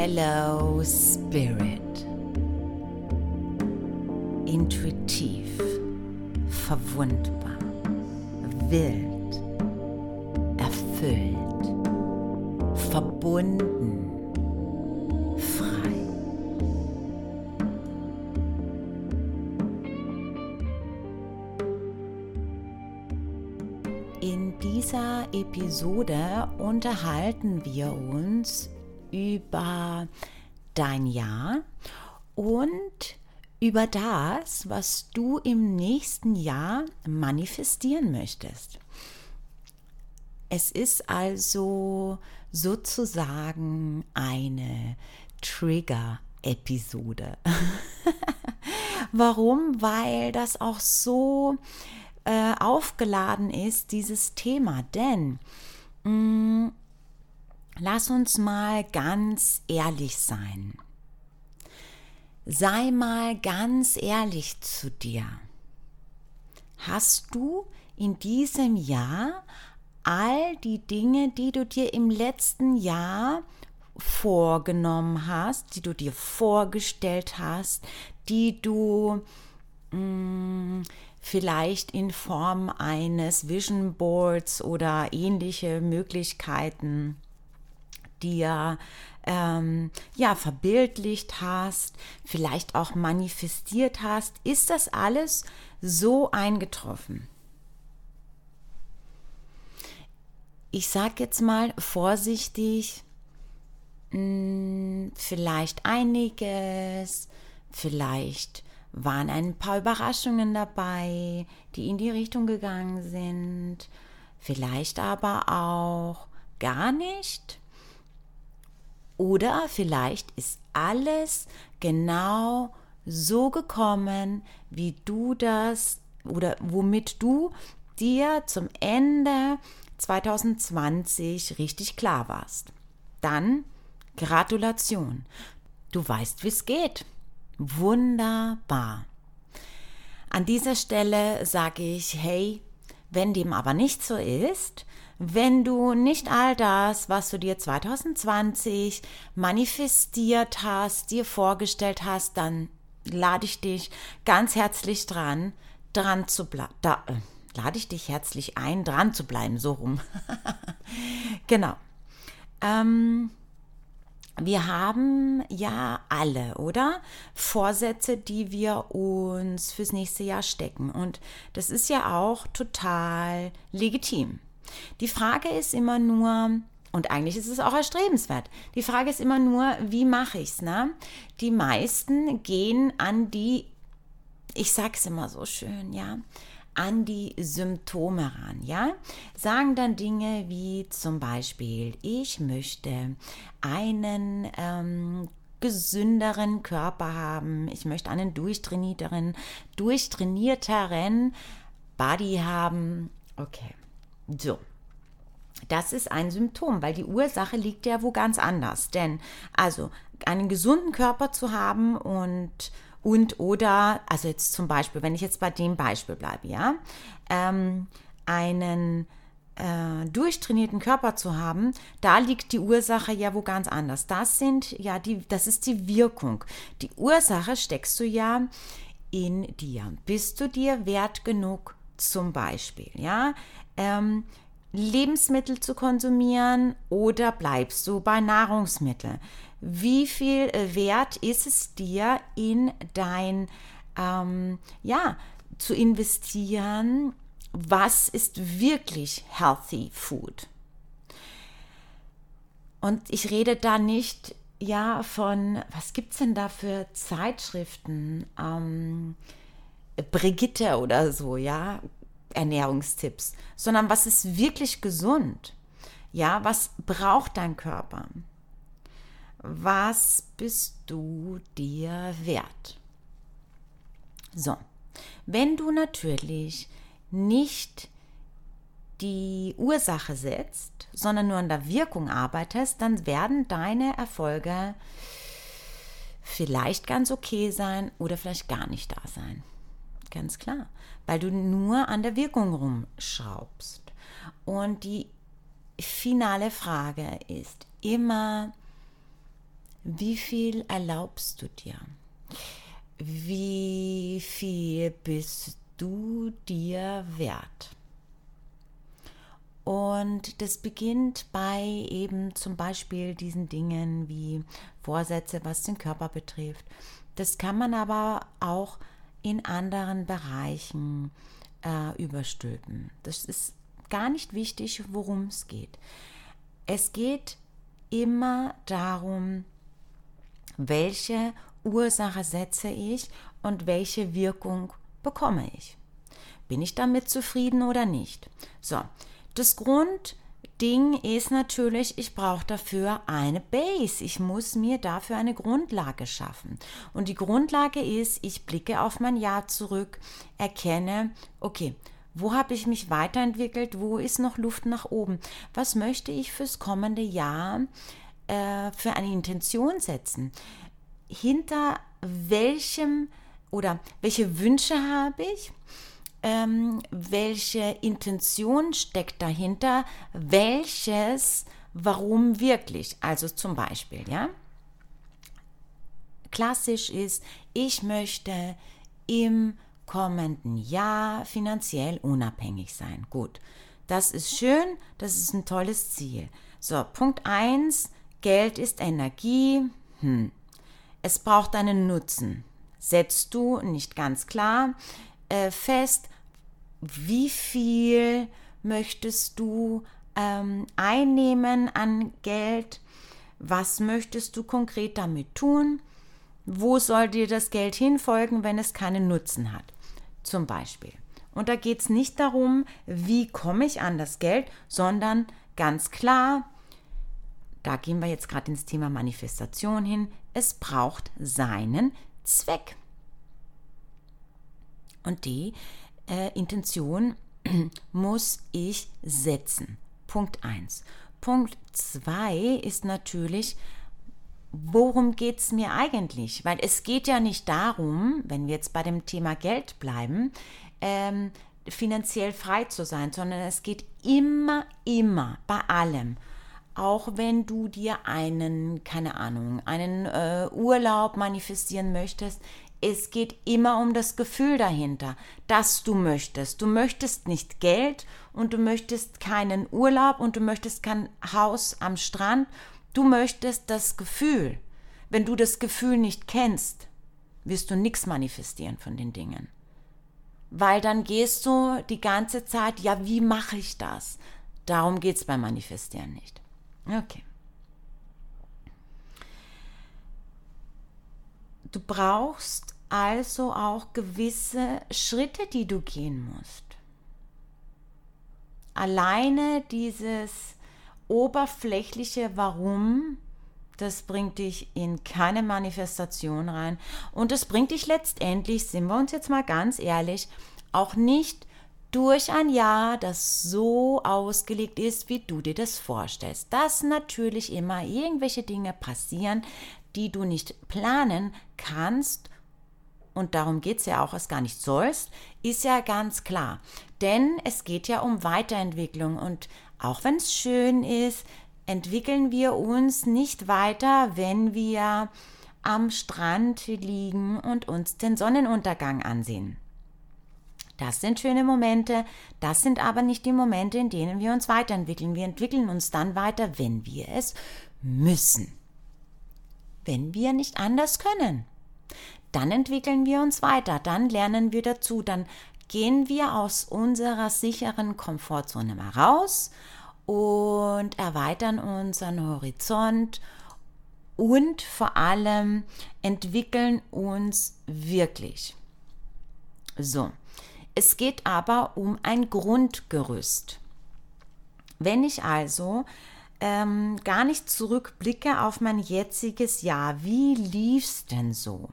Hello Spirit. Intuitiv, verwundbar, wild, erfüllt, verbunden, frei. In dieser Episode unterhalten wir uns über dein Jahr und über das, was du im nächsten Jahr manifestieren möchtest. Es ist also sozusagen eine Trigger-Episode. Warum? Weil das auch so äh, aufgeladen ist, dieses Thema. Denn mh, mm, lass uns mal ganz ehrlich sein. Sei mal ganz ehrlich zu dir. Hast du in diesem Jahr all die Dinge, die du dir im letzten Jahr vorgenommen hast, die du dir vorgestellt hast, die du mh, mm, vielleicht in Form eines Vision Boards oder ähnliche Möglichkeiten dir ähm, ja verbildlicht hast, vielleicht auch manifestiert hast, ist das alles so eingetroffen? Ich sage jetzt mal vorsichtig, mh, hm, vielleicht einiges, vielleicht waren ein paar Überraschungen dabei, die in die Richtung gegangen sind, vielleicht aber auch gar nicht. Oder vielleicht ist alles genau so gekommen, wie du das oder womit du dir zum Ende 2020 richtig klar warst. Dann Gratulation. Du weißt, wie es geht. Wunderbar. An dieser Stelle sage ich, hey, wenn dem aber nicht so ist, wenn du nicht all das, was du dir 2020 manifestiert hast, dir vorgestellt hast, dann lade ich dich ganz herzlich dran, dran zu bleiben. Äh, lade ich dich herzlich ein, dran zu bleiben, so rum. genau. Ähm, wir haben ja alle, oder? Vorsätze, die wir uns fürs nächste Jahr stecken. Und das ist ja auch total legitim. Die Frage ist immer nur, und eigentlich ist es auch erstrebenswert. Die Frage ist immer nur, wie mache ich es? Ne? Die meisten gehen an die, ich sag's immer so schön, ja, an die Symptome ran, ja? Sagen dann Dinge wie zum Beispiel, ich möchte einen ähm, gesünderen Körper haben, ich möchte einen durchtrainierteren, durchtrainierteren Body haben. Okay, so. Das ist ein Symptom, weil die Ursache liegt ja wo ganz anders. Denn also einen gesunden Körper zu haben und und oder, also jetzt zum Beispiel, wenn ich jetzt bei dem Beispiel bleibe, ja, ähm, einen äh, durchtrainierten Körper zu haben, da liegt die Ursache ja wo ganz anders. Das sind ja die, das ist die Wirkung. Die Ursache steckst du ja in dir. Bist du dir wert genug, zum Beispiel, ja? Ähm, Lebensmittel zu konsumieren oder bleibst du bei Nahrungsmitteln? Wie viel äh, wert ist es dir in dein, ähm, ja, zu investieren? Was ist wirklich healthy food? Und ich rede da nicht, ja, von, was gibt es denn da für Zeitschriften? Ähm, Brigitte oder so, ja, Ernährungstipps, sondern was ist wirklich gesund? Ja, was braucht dein Körper? Was bist du dir wert? So, wenn du natürlich nicht die Ursache setzt, sondern nur an der Wirkung arbeitest, dann werden deine Erfolge vielleicht ganz okay sein oder vielleicht gar nicht da sein. Ganz klar, weil du nur an der Wirkung rumschraubst. Und die finale Frage ist immer, wie viel erlaubst du dir? Wie viel bist du dir wert? Und das beginnt bei eben zum Beispiel diesen Dingen wie Vorsätze, was den Körper betrifft. Das kann man aber auch in anderen Bereichen äh, überstülpen. Das ist gar nicht wichtig, worum es geht. Es geht immer darum, welche Ursache setze ich und welche Wirkung bekomme ich. Bin ich damit zufrieden oder nicht? So, das Grundding ist natürlich, ich brauche dafür eine Base. Ich muss mir dafür eine Grundlage schaffen. Und die Grundlage ist, ich blicke auf mein Jahr zurück, erkenne, okay, wo habe ich mich weiterentwickelt? Wo ist noch Luft nach oben? Was möchte ich fürs kommende Jahr äh, für eine Intention setzen? Hinter welchem oder welche Wünsche habe ich? Ähm, welche Intention steckt dahinter, welches, warum wirklich. Also zum Beispiel, ja. Klassisch ist, ich möchte im kommenden Jahr finanziell unabhängig sein. Gut, das ist schön, das ist ein tolles Ziel. So, Punkt 1, Geld ist Energie. Hm. Es braucht einen Nutzen. Setzt du nicht ganz klar äh, fest, wie viel möchtest du ähm, einnehmen an Geld, was möchtest du konkret damit tun, wo soll dir das Geld hinfolgen, wenn es keinen Nutzen hat, zum Beispiel. Und da geht es nicht darum, wie komme ich an das Geld, sondern ganz klar, da gehen wir jetzt gerade ins Thema Manifestation hin, es braucht seinen Zweck. Und die äh, Intention muss ich setzen. Punkt 1. Punkt 2 ist natürlich, worum geht es mir eigentlich? Weil es geht ja nicht darum, wenn wir jetzt bei dem Thema Geld bleiben, ähm, finanziell frei zu sein, sondern es geht immer, immer bei allem. Auch wenn du dir einen, keine Ahnung, einen äh, Urlaub manifestieren möchtest, es geht immer um das Gefühl dahinter, dass du möchtest. Du möchtest nicht Geld und du möchtest keinen Urlaub und du möchtest kein Haus am Strand. Du möchtest das Gefühl. Wenn du das Gefühl nicht kennst, wirst du nichts manifestieren von den Dingen. Weil dann gehst du die ganze Zeit, ja, wie mache ich das? Darum geht es beim Manifestieren nicht. Okay. Du brauchst also auch gewisse Schritte, die du gehen musst. Alleine dieses oberflächliche Warum, das bringt dich in keine Manifestation rein und das bringt dich letztendlich, sind wir uns jetzt mal ganz ehrlich, auch nicht durch ein Jahr, das so ausgelegt ist, wie du dir das vorstellst. Dass natürlich immer irgendwelche Dinge passieren, die du nicht planen kannst und darum geht es ja auch, es gar nicht sollst, ist ja ganz klar. Denn es geht ja um Weiterentwicklung und auch wenn es schön ist, entwickeln wir uns nicht weiter, wenn wir am Strand liegen und uns den Sonnenuntergang ansehen. Das sind schöne Momente, das sind aber nicht die Momente, in denen wir uns weiterentwickeln. Wir entwickeln uns dann weiter, wenn wir es müssen wenn wir nicht anders können. Dann entwickeln wir uns weiter, dann lernen wir dazu, dann gehen wir aus unserer sicheren Komfortzone mal raus und erweitern unseren Horizont und vor allem entwickeln uns wirklich. So, es geht aber um ein Grundgerüst. Wenn ich also ähm, gar nicht zurückblicke auf mein jetziges Jahr, wie lief's denn so?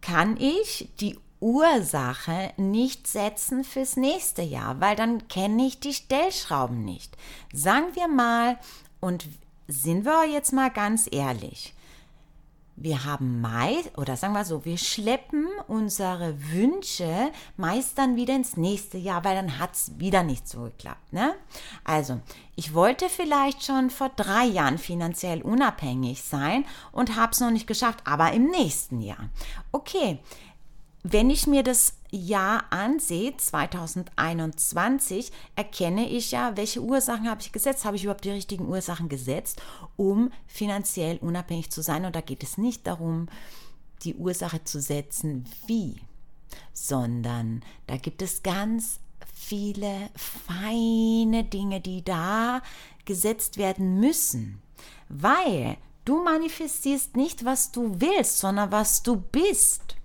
Kann ich die Ursache nicht setzen fürs nächste Jahr, weil dann kenne ich die Stellschrauben nicht. Sagen wir mal, und sind wir jetzt mal ganz ehrlich, wir haben meist, oder sagen wir so, wir schleppen unsere Wünsche meist dann wieder ins nächste Jahr, weil dann hat es wieder nicht so geklappt. Ne? Also, ich wollte vielleicht schon vor drei Jahren finanziell unabhängig sein und habe es noch nicht geschafft, aber im nächsten Jahr. Okay, wenn ich mir das Jahr ansehe, 2021, erkenne ich ja, welche Ursachen habe ich gesetzt, habe ich überhaupt die richtigen Ursachen gesetzt, um finanziell unabhängig zu sein. Und da geht es nicht darum, die Ursache zu setzen, wie, sondern da gibt es ganz viele feine Dinge, die da gesetzt werden müssen, weil du manifestierst nicht, was du willst, sondern was du bist.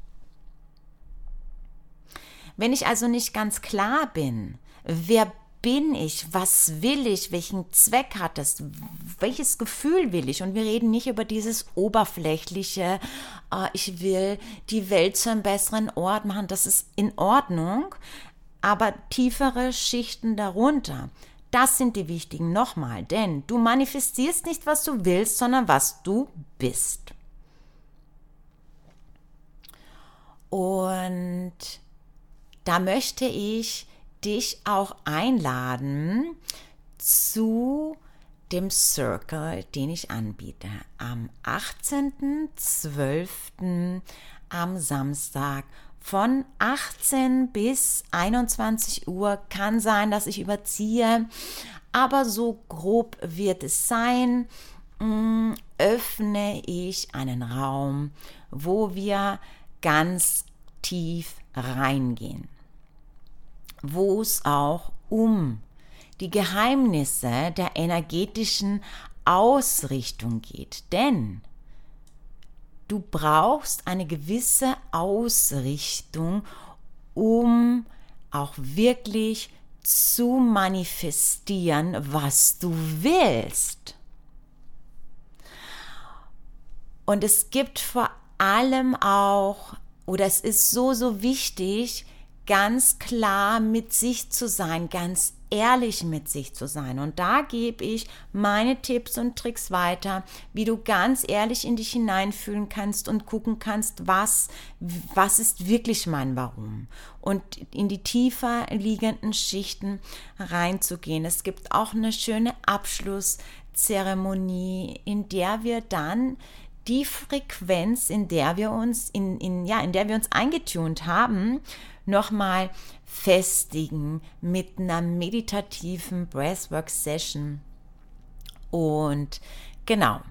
Wenn ich also nicht ganz klar bin, wer bin ich, was will ich, welchen Zweck hat es, welches Gefühl will ich? Und wir reden nicht über dieses oberflächliche, äh, ich will die Welt zu einem besseren Ort machen, das ist in Ordnung, aber tiefere Schichten darunter. Das sind die wichtigen nochmal, denn du manifestierst nicht, was du willst, sondern was du bist. Und da möchte ich dich auch einladen zu dem Circle, den ich anbiete. Am 18.12. am Samstag von 18 bis 21 Uhr. Kann sein, dass ich überziehe, aber so grob wird es sein. Mm, öffne ich einen Raum, wo wir ganz tief reingehen wo es auch um die Geheimnisse der energetischen Ausrichtung geht. Denn du brauchst eine gewisse Ausrichtung, um auch wirklich zu manifestieren, was du willst. Und es gibt vor allem auch, oder es ist so, so wichtig, ganz klar mit sich zu sein, ganz ehrlich mit sich zu sein. Und da gebe ich meine Tipps und Tricks weiter, wie du ganz ehrlich in dich hineinfühlen kannst und gucken kannst, was, was ist wirklich mein Warum. Und in die tiefer liegenden Schichten reinzugehen. Es gibt auch eine schöne Abschlusszeremonie, in der wir dann die Frequenz, in der wir uns, in, in, ja, in der wir uns eingetunt haben, nochmal festigen mit einer meditativen Breathwork-Session. Und genau.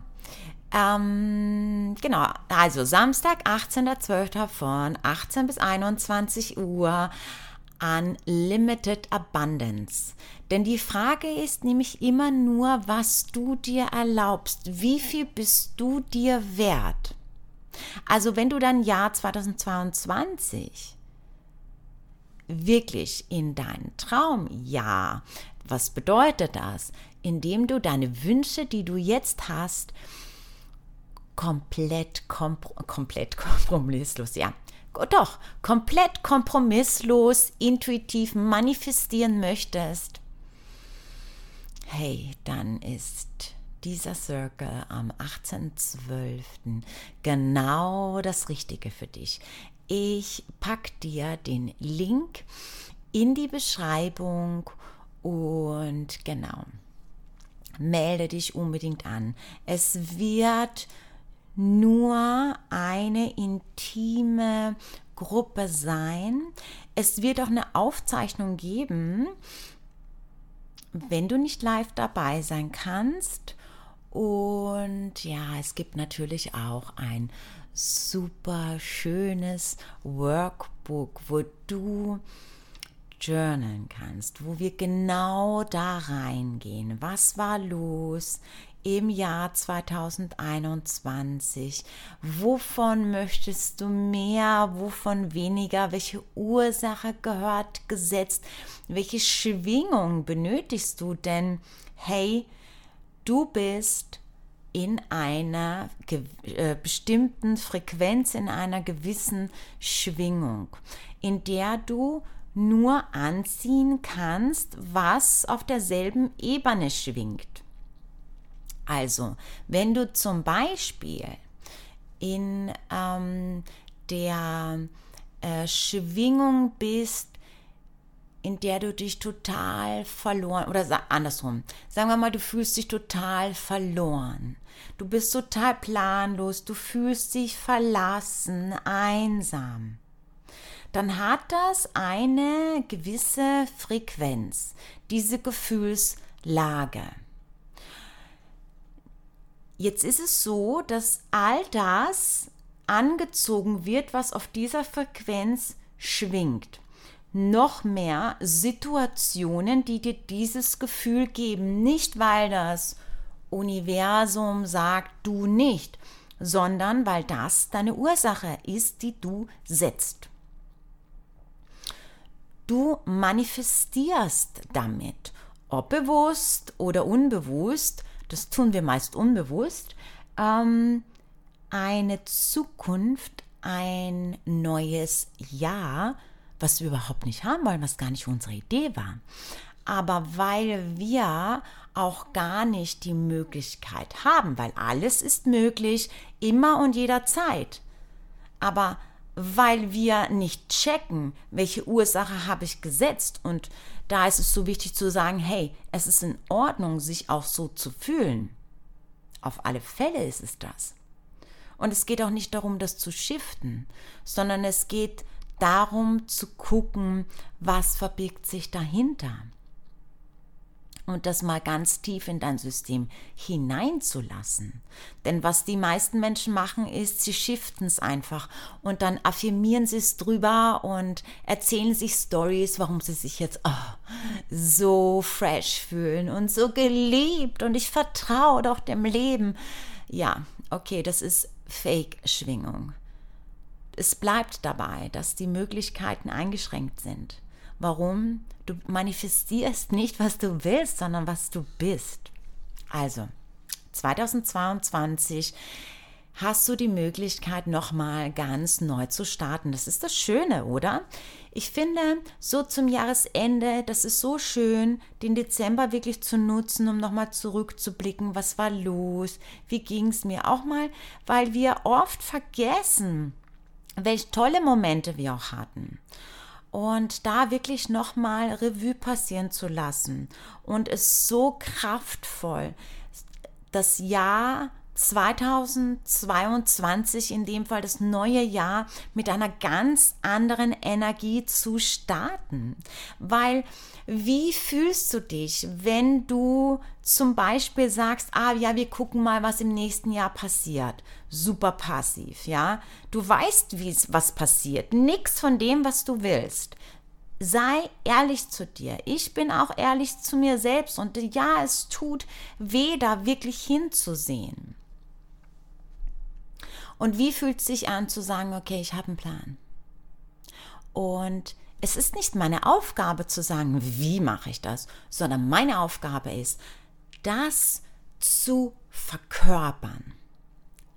Ähm, genau, also Samstag, 18.12. von 18 bis 21 Uhr Unlimited Abundance. Denn die Frage ist nämlich immer nur, was du dir erlaubst. Wie viel bist du dir wert? Also wenn du dann Jahr 2022 wirklich in dein Traumjahr. Was bedeutet das? Indem du deine Wünsche, die du jetzt hast, komplett, kompr komplett kompromisslos, ja, doch, komplett kompromisslos, intuitiv manifestieren möchtest, hey, dann ist dieser Circle am 18.12. genau das Richtige für dich. Ich packe dir den Link in die Beschreibung und genau, melde dich unbedingt an. Es wird nur eine intime Gruppe sein. Es wird auch eine Aufzeichnung geben, wenn du nicht live dabei sein kannst. Und ja, es gibt natürlich auch ein super schönes Workbook, wo du journalen kannst, wo wir genau da reingehen. Was war los im Jahr 2021? Wovon möchtest du mehr? Wovon weniger? Welche Ursache gehört gesetzt? Welche Schwingung benötigst du? Denn hey, du bist in einer äh, bestimmten Frequenz, in einer gewissen Schwingung, in der du nur anziehen kannst, was auf derselben Ebene schwingt. Also, wenn du zum Beispiel in ähm, der äh, Schwingung bist, in der du dich total verloren oder andersrum. Sagen wir mal, du fühlst dich total verloren. Du bist total planlos, du fühlst dich verlassen, einsam. Dann hat das eine gewisse Frequenz, diese Gefühlslage. Jetzt ist es so, dass all das angezogen wird, was auf dieser Frequenz schwingt noch mehr Situationen, die dir dieses Gefühl geben. Nicht, weil das Universum sagt, du nicht, sondern weil das deine Ursache ist, die du setzt. Du manifestierst damit, ob bewusst oder unbewusst, das tun wir meist unbewusst, ähm, eine Zukunft, ein neues Jahr, was wir überhaupt nicht haben wollen, was gar nicht unsere Idee war. Aber weil wir auch gar nicht die Möglichkeit haben, weil alles ist möglich, immer und jederzeit. Aber weil wir nicht checken, welche Ursache habe ich gesetzt und da ist es so wichtig zu sagen, hey, es ist in Ordnung, sich auch so zu fühlen. Auf alle Fälle ist es das. Und es geht auch nicht darum, das zu shiften, sondern es geht darum zu gucken, was verbirgt sich dahinter. Und das mal ganz tief in dein System hineinzulassen. Denn was die meisten Menschen machen, ist, sie shiften es einfach und dann affirmieren sie es drüber und erzählen sich Stories, warum sie sich jetzt oh, so fresh fühlen und so geliebt und ich vertraue doch dem Leben. Ja, okay, das ist Fake-Schwingung es bleibt dabei, dass die Möglichkeiten eingeschränkt sind. Warum? Du manifestierst nicht, was du willst, sondern was du bist. Also, 2022 hast du die Möglichkeit, nochmal ganz neu zu starten. Das ist das Schöne, oder? Ich finde, so zum Jahresende, das ist so schön, den Dezember wirklich zu nutzen, um nochmal zurückzublicken, was war los, wie ging es mir. Auch mal, weil wir oft vergessen, welche tolle Momente wir auch hatten. Und da wirklich nochmal Revue passieren zu lassen. Und es so kraftvoll, das Jahr 2022, in dem Fall das neue Jahr, mit einer ganz anderen Energie zu starten. Weil wie fühlst du dich, wenn du zum Beispiel sagst, ah ja, wir gucken mal, was im nächsten Jahr passiert. Super passiv, ja. Du weißt, wie was passiert. Nichts von dem, was du willst sei ehrlich zu dir. Ich bin auch ehrlich zu mir selbst und ja, es tut weh, da wirklich hinzusehen. Und wie fühlt es sich an zu sagen, okay, ich habe einen Plan? Und es ist nicht meine Aufgabe zu sagen, wie mache ich das, sondern meine Aufgabe ist, das zu verkörpern,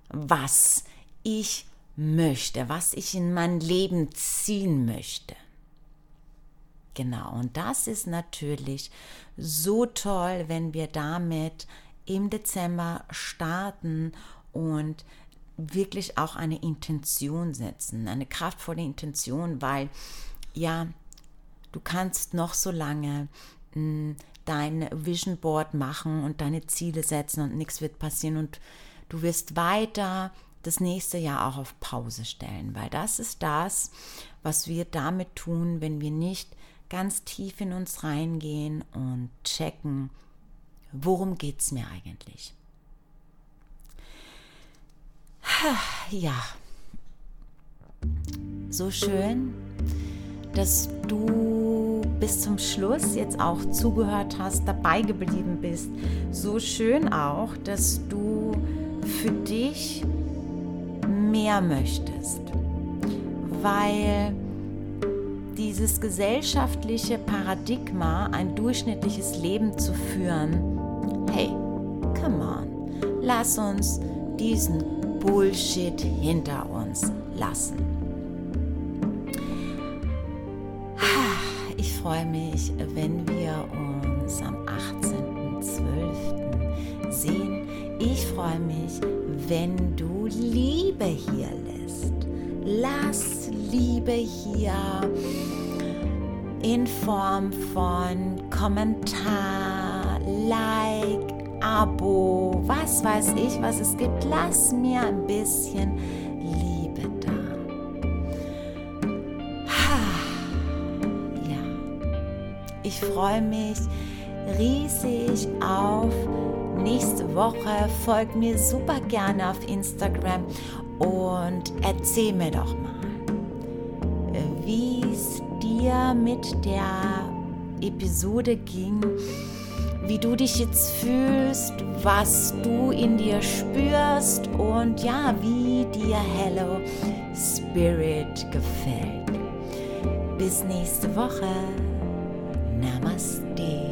was ich möchte, was ich in mein Leben ziehen möchte. Genau, und das ist natürlich so toll, wenn wir damit im Dezember starten und wirklich auch eine Intention setzen, eine kraftvolle Intention, weil ja, du kannst noch so lange mh, hm, dein Vision Board machen und deine Ziele setzen und nichts wird passieren und du wirst weiter das nächste Jahr auch auf Pause stellen, weil das ist das, was wir damit tun, wenn wir nicht ganz tief in uns reingehen und checken, worum geht es mir eigentlich. Ja, so schön, dass du bis zum Schluss jetzt auch zugehört hast, dabei geblieben bist. So schön auch, dass du für dich mehr möchtest, weil dieses gesellschaftliche Paradigma, ein durchschnittliches Leben zu führen, hey, come on, lass uns diesen Bullshit hinter uns lassen. Ich freue mich, wenn wir uns am 18.12. sehen Ich freue mich, wenn du Liebe hier lässt. Lass Liebe hier in Form von Kommentar, Like, Abo, was weiß ich, was es gibt. Lass mir ein bisschen Liebe da. Ja, ich freue mich riesig auf nächste Woche. Folgt mir super gerne auf Instagram und erzähl mir doch mal, wie es dir mit der Episode ging, wie du dich jetzt fühlst, was du in dir spürst und ja, wie dir Hello Spirit gefällt. Bis nächste Woche. Namaste.